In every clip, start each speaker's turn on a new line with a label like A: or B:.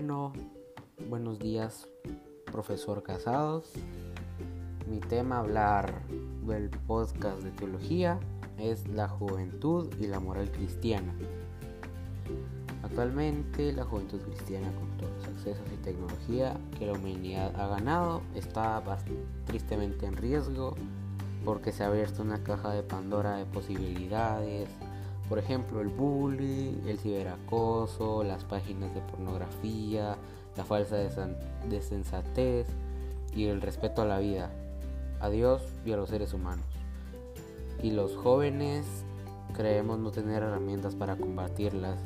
A: Bueno, buenos días, profesor Casados. Mi tema hablar del podcast de teología es la juventud y la moral cristiana. Actualmente la juventud cristiana con todos los accesos y tecnología que la humanidad ha ganado está tristemente en riesgo porque se ha abierto una caja de Pandora de posibilidades, por ejemplo, el bullying, el ciberacoso, las páginas de pornografía, la falsa desensatez y el respeto a la vida, a Dios y a los seres humanos. Y los jóvenes creemos no tener herramientas para combatirlas.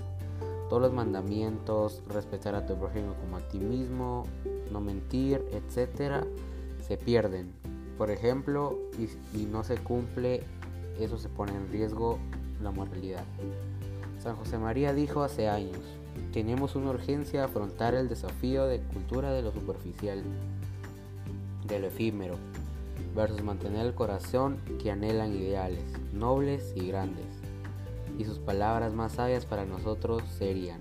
A: Todos los mandamientos, respetar a tu prójimo como a ti mismo, no mentir, etc., se pierden. Por ejemplo, y, y no se cumple, eso se pone en riesgo la moralidad. San José María dijo hace años, tenemos una urgencia afrontar el desafío de cultura de lo superficial, de lo efímero, versus mantener el corazón que anhelan ideales, nobles y grandes. Y sus palabras más sabias para nosotros serían,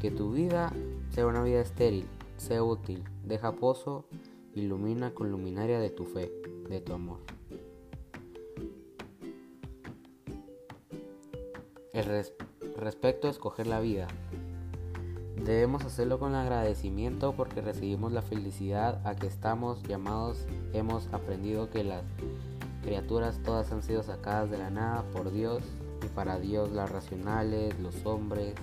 A: que tu vida sea una vida estéril, sea útil, deja pozo, ilumina con luminaria de tu fe, de tu amor. El respecto a escoger la vida. Debemos hacerlo con agradecimiento porque recibimos la felicidad a que estamos llamados. Hemos aprendido que las criaturas todas han sido sacadas de la nada por Dios y para Dios las racionales, los hombres.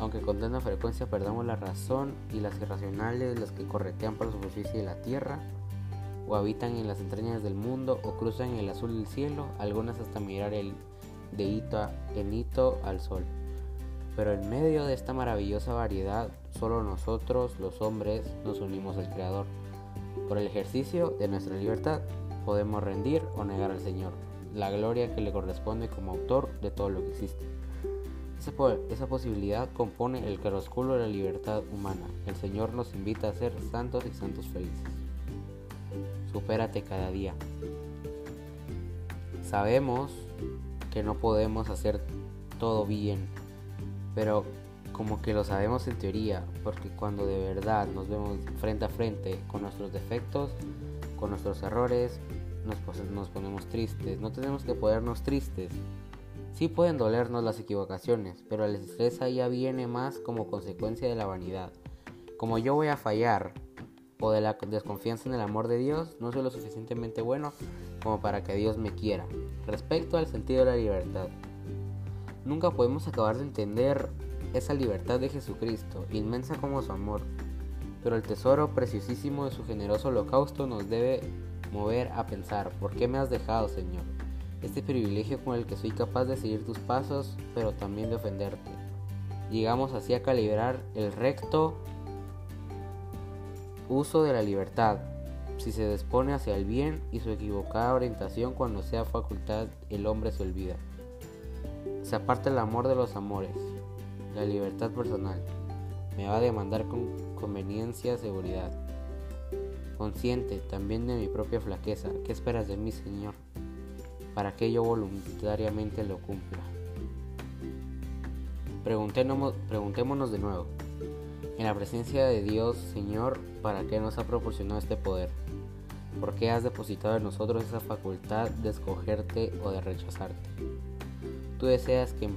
A: Aunque con tanta frecuencia perdamos la razón y las irracionales, las que corretean por la superficie de la tierra, o habitan en las entrañas del mundo, o cruzan el azul del cielo, algunas hasta mirar el de hito en hito al sol. Pero en medio de esta maravillosa variedad, solo nosotros, los hombres, nos unimos al Creador. Por el ejercicio de nuestra libertad, podemos rendir o negar al Señor la gloria que le corresponde como autor de todo lo que existe. Esa, posibilidad compone el claroscuro de la libertad humana. El Señor nos invita a ser santos y santos felices. Supérate cada día. Sabemos que no podemos hacer todo bien, pero como que lo sabemos en teoría, porque cuando de verdad nos vemos frente a frente con nuestros defectos, con nuestros errores, nos, ponemos tristes. No tenemos que ponernos tristes. Sí pueden dolernos las equivocaciones, pero el estrés ya viene más como consecuencia de la vanidad. Como yo voy a fallar, o de la desconfianza en el amor de Dios, no soy lo suficientemente bueno como para que Dios me quiera. Respecto al sentido de la libertad, nunca podemos acabar de entender esa libertad de Jesucristo, inmensa como su amor, pero el tesoro preciosísimo de su generoso holocausto nos debe mover a pensar, ¿por qué me has dejado, Señor? Este privilegio con el que soy capaz de seguir tus pasos, pero también de ofenderte. Llegamos así a calibrar el recto uso de la libertad, si se dispone hacia el bien y su equivocada orientación cuando sea facultad el hombre se olvida. Se aparta el amor de los amores, la libertad personal. Me va a demandar con conveniencia, seguridad. Consciente también de mi propia flaqueza, ¿qué esperas de mí, Señor? Para que yo voluntariamente lo cumpla. Preguntémonos de nuevo en la presencia de Dios, Señor, ¿para qué nos ha proporcionado este poder? ¿Por qué has depositado en nosotros esa facultad de escogerte o de rechazarte? Tú deseas que,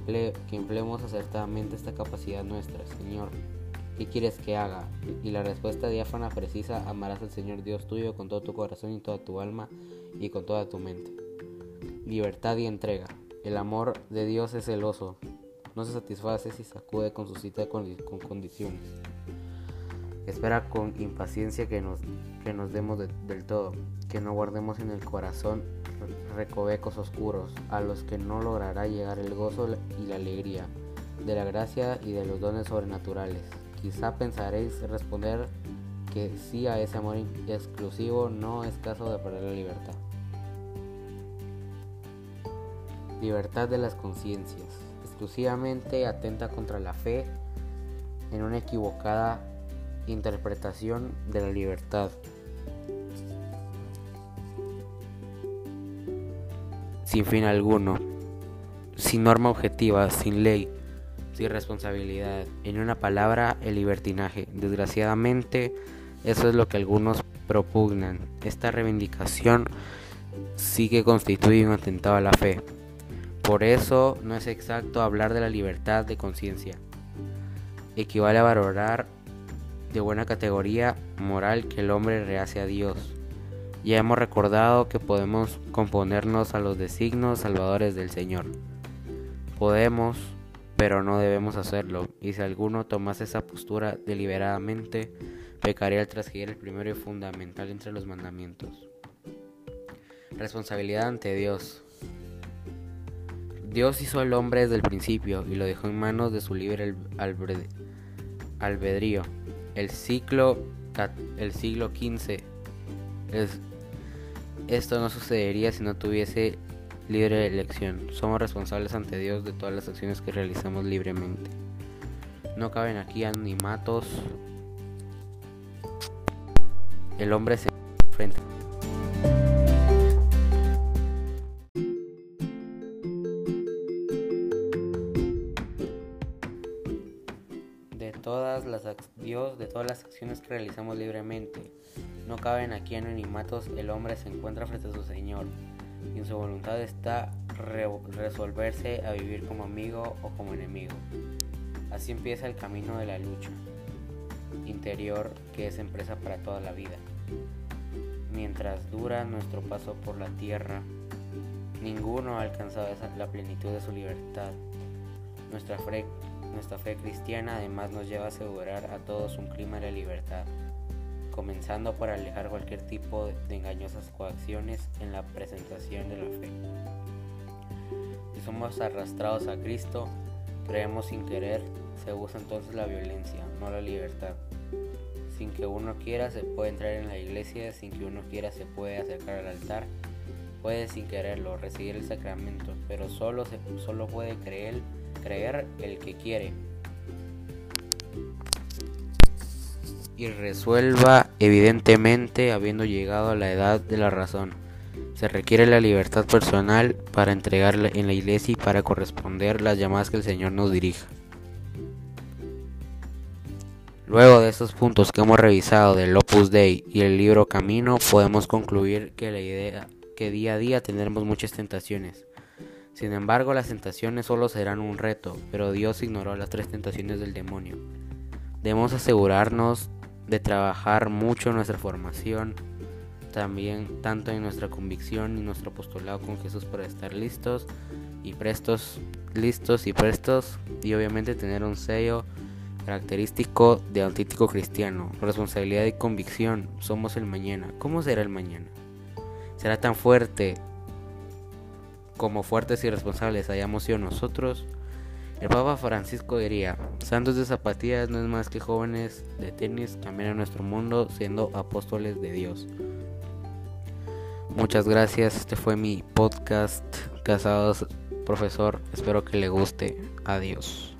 A: que empleemos acertadamente esta capacidad nuestra, Señor. ¿Qué quieres que haga? Y la respuesta diáfana precisa, amarás al Señor Dios tuyo con todo tu corazón y toda tu alma y con toda tu mente. Libertad y entrega. El amor de Dios es celoso, no se satisface si sacude con su cita con, condiciones. Espera con impaciencia que nos, que nos demos del todo, que no guardemos en el corazón recovecos oscuros, a los que no logrará llegar el gozo y la alegría de la gracia y de los dones sobrenaturales. Quizá pensaréis responder que sí a ese amor exclusivo no es caso de perder la libertad. Libertad de las conciencias exclusivamente atenta contra la fe en una equivocada interpretación de la libertad. Sin fin alguno, sin norma objetiva, sin ley, sin responsabilidad. En una palabra, el libertinaje. Desgraciadamente, eso es lo que algunos propugnan. Esta reivindicación sí que constituye un atentado a la fe. Por eso no es exacto hablar de la libertad de conciencia. Equivale a valorar de buena categoría moral que el hombre rehace a Dios. Ya hemos recordado que podemos componernos a los designos salvadores del Señor. Podemos, pero no debemos hacerlo, y si alguno tomase esa postura deliberadamente, pecaría al trasgir el primero y fundamental entre los mandamientos. Responsabilidad ante Dios. Dios hizo al hombre desde el principio y lo dejó en manos de su libre albedrío. El ciclo, el siglo XV. esto no sucedería si no tuviese libre elección. Somos responsables ante Dios de todas las acciones que realizamos libremente. No caben aquí animatos. El hombre se Dios de todas las acciones que realizamos libremente. No caben aquí animatos. El hombre se encuentra frente a su Señor y en su voluntad está resolverse a vivir como amigo o como enemigo. Así empieza el camino de la lucha interior que es empresa para toda la vida. Mientras dura nuestro paso por la tierra, ninguno ha alcanzado la plenitud de su libertad. Nuestra nuestra fe cristiana además nos lleva a asegurar a todos un clima de libertad comenzando por alejar cualquier tipo de engañosas coacciones en la presentación de la fe. Si somos arrastrados a Cristo, creemos sin querer, se usa entonces la violencia, no la libertad. Sin que uno quiera se puede entrar en la iglesia, sin que uno quiera se puede acercar al altar, puede sin quererlo recibir el sacramento, pero solo, se, solo puede creer, creer el que quiere. y resuelva evidentemente habiendo llegado a la edad de la razón. Se requiere la libertad personal para entregarla en la iglesia y para corresponder las llamadas que el Señor nos dirija. Luego de estos puntos que hemos revisado del Opus Dei y el libro Camino, podemos concluir que la idea que día a día tendremos muchas tentaciones. Sin embargo, las tentaciones solo serán un reto, pero Dios ignoró las tres tentaciones del demonio. Debemos asegurarnos de trabajar mucho en nuestra formación, también tanto en nuestra convicción y nuestro apostolado con Jesús para estar listos y prestos, listos y prestos y obviamente tener un sello característico de auténtico cristiano, responsabilidad y convicción, somos el mañana. ¿Cómo será el mañana? ¿Será tan fuerte como fuertes y responsables hayamos sido nosotros? El Papa Francisco diría, santos de zapatillas no es más que jóvenes de tenis a nuestro mundo siendo apóstoles de Dios. Muchas gracias, este fue mi podcast Casados Profesor, espero que le guste. Adiós.